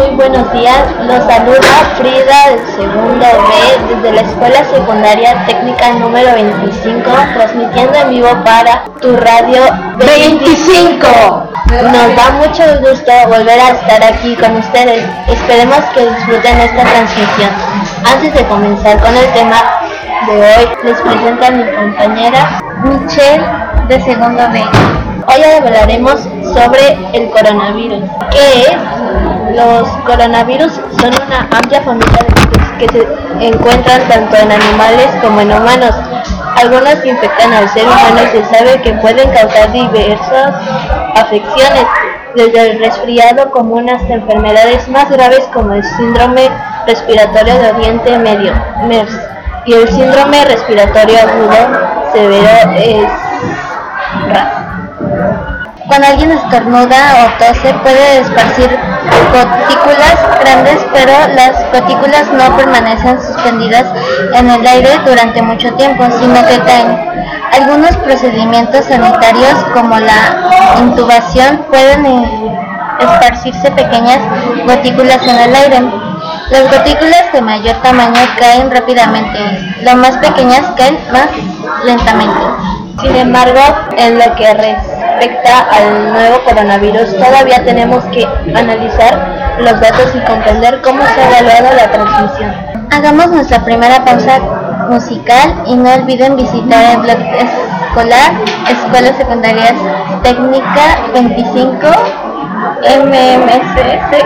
muy buenos días. Los saluda Frida del segundo B desde la Escuela Secundaria Técnica número 25, transmitiendo en vivo para tu radio 25. Nos da mucho gusto volver a estar aquí con ustedes. Esperemos que disfruten esta transmisión. Antes de comenzar con el tema de hoy, les presento a mi compañera Michelle de segundo B. Hoy hablaremos sobre el coronavirus. ¿Qué es? Los coronavirus son una amplia familia de virus que se encuentran tanto en animales como en humanos. Algunos infectan al ser humano y se sabe que pueden causar diversas afecciones, desde el resfriado común hasta enfermedades más graves como el síndrome respiratorio de Oriente Medio, MERS, y el síndrome respiratorio agudo severo es RAS. Cuando alguien estornuda o tose puede esparcir gotículas grandes, pero las gotículas no permanecen suspendidas en el aire durante mucho tiempo, sino que caen. Algunos procedimientos sanitarios como la intubación pueden esparcirse pequeñas gotículas en el aire. Las gotículas de mayor tamaño caen rápidamente, las más pequeñas caen más lentamente. Sin embargo, en lo que respecta al nuevo coronavirus, todavía tenemos que analizar los datos y comprender cómo se ha evaluado la transmisión. Hagamos nuestra primera pausa musical y no olviden visitar el blog escolar Escuela Secundaria Técnica 25 MMSS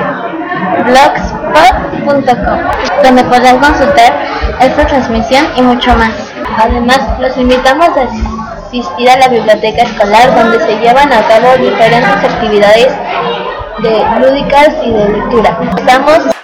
blogspot.com donde podrán consultar esta transmisión y mucho más. Además, los invitamos a asistir a la biblioteca escolar donde se llevan a cabo diferentes actividades de lúdicas y de lectura. Estamos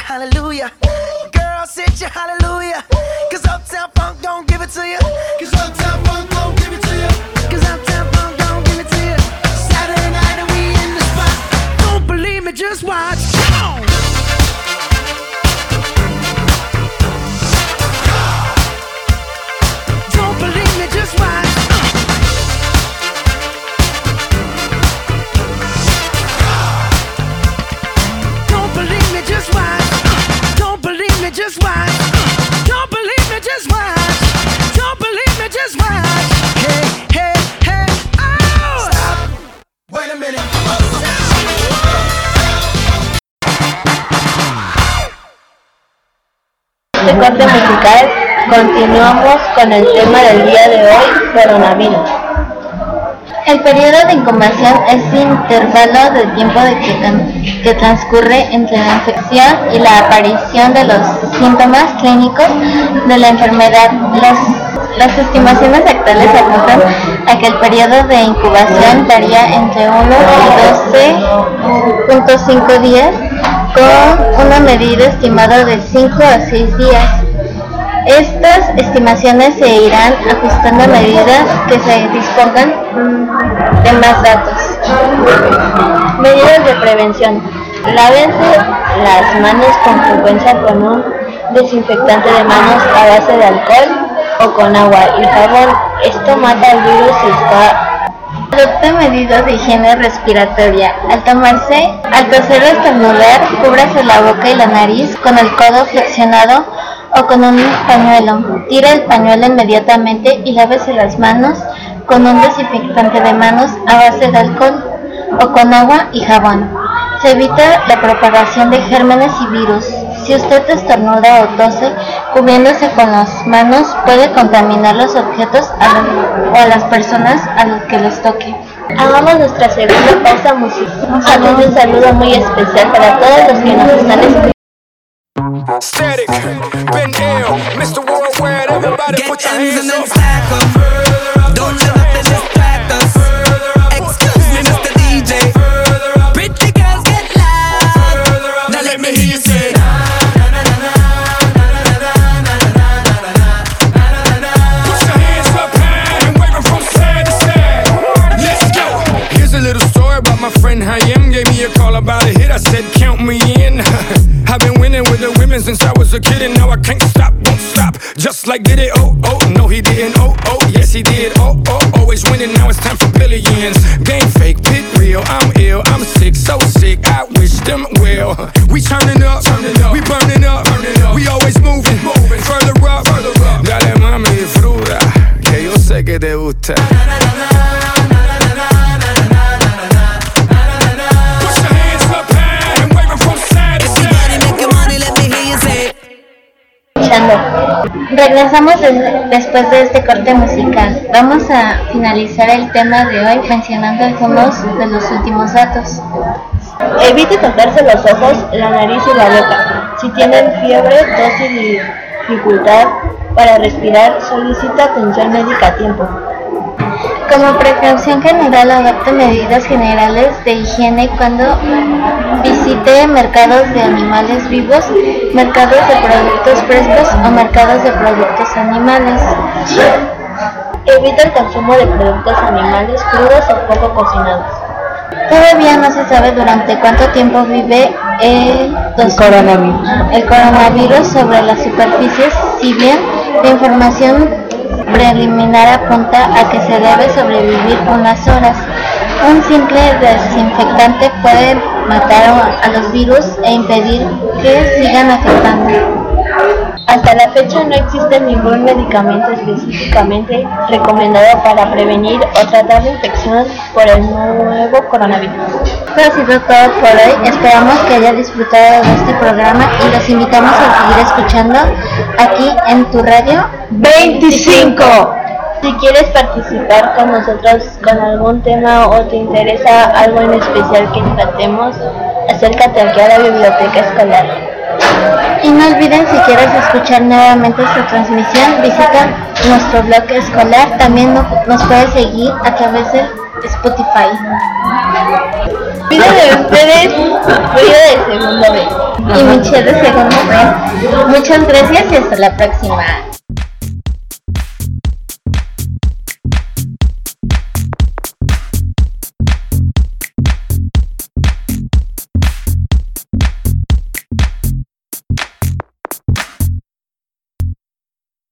Hallelujah. Girls hit you, hallelujah. Cause Uptown Funk don't give it to you. Cause Uptown Funk don't corte musical, continuamos con el tema del día de hoy, coronavirus. El periodo de incubación es intervalo de tiempo de que, que transcurre entre la infección y la aparición de los síntomas clínicos de la enfermedad. Las estimaciones actuales apuntan a que el periodo de incubación varía entre 1 y 12.5 días, con una medida estimada de 5 a 6 días. Estas estimaciones se irán ajustando a medida que se dispongan de más datos. Medidas de prevención. Lávense las manos con frecuencia con un desinfectante de manos a base de alcohol o con agua y jabón. Esto mata el virus y está Adopte medidas de higiene respiratoria. Al tomarse, al toser o estornudar, cúbrase la boca y la nariz con el codo flexionado o con un pañuelo. Tira el pañuelo inmediatamente y lávese las manos con un desinfectante de manos a base de alcohol o con agua y jabón. Se evita la propagación de gérmenes y virus. Si usted estornuda o tose cubriéndose con las manos, puede contaminar los objetos o a las personas a los que les toque. Hagamos nuestra segunda pausa musical. Hagamos un saludo muy especial para todos los que nos están escuchando. Static, Ben Ill, Mr. Worldwide, everybody Get put your ends hands and then up. stack. Don't let nothing distract us. Friend Hayem. Gave me a call about a hit. I said, Count me in. I've been winning with the women since I was a kid, and now I can't stop, won't stop. Just like did it, oh, oh, no, he didn't, oh, oh, yes, he did, oh, oh, always winning. Now it's time for billions. Game fake, pit real. I'm ill, I'm sick, so sick. I wish them well. We turning up, turning up. we burning up, burning up. we always moving, moving further up, further up. Dale mami, disfruta, que yo sé que te gusta. Regresamos des- después de este corte musical. Vamos a finalizar el tema de hoy mencionando algunos de los últimos datos. Evite tocarse los ojos, la nariz y la boca. Si tienen fiebre, tos y dificultad para respirar, solicita atención médica a tiempo. Como precaución general, adopte medidas generales de higiene cuando visite mercados de animales vivos, mercados de productos frescos o mercados de productos animales. Evita el consumo de productos animales crudos o poco cocinados. Todavía no se sabe durante cuánto tiempo vive el, coronavirus. el coronavirus sobre las superficies, si bien la información preliminar apunta a que se debe sobrevivir unas horas. Un simple desinfectante puede matar a- los virus e impedir que sigan afectando. Hasta la fecha no existe ningún medicamento específicamente recomendado para prevenir o tratar la infección por el nuevo coronavirus. Esto ha sido todo por hoy. Esperamos que haya disfrutado de este programa y los invitamos a seguir escuchando aquí en tu radio 25. Si quieres participar con nosotros con algún tema o te interesa algo en especial que tratemos, acércate aquí a la biblioteca escolar. Y no olviden si quieres escuchar nuevamente esta transmisión, visita nuestro blog escolar. También no- nos puedes seguir a través de Spotify. Pido de ustedes Río de segundo B y Michelle de segundo B. Muchas gracias y hasta la próxima.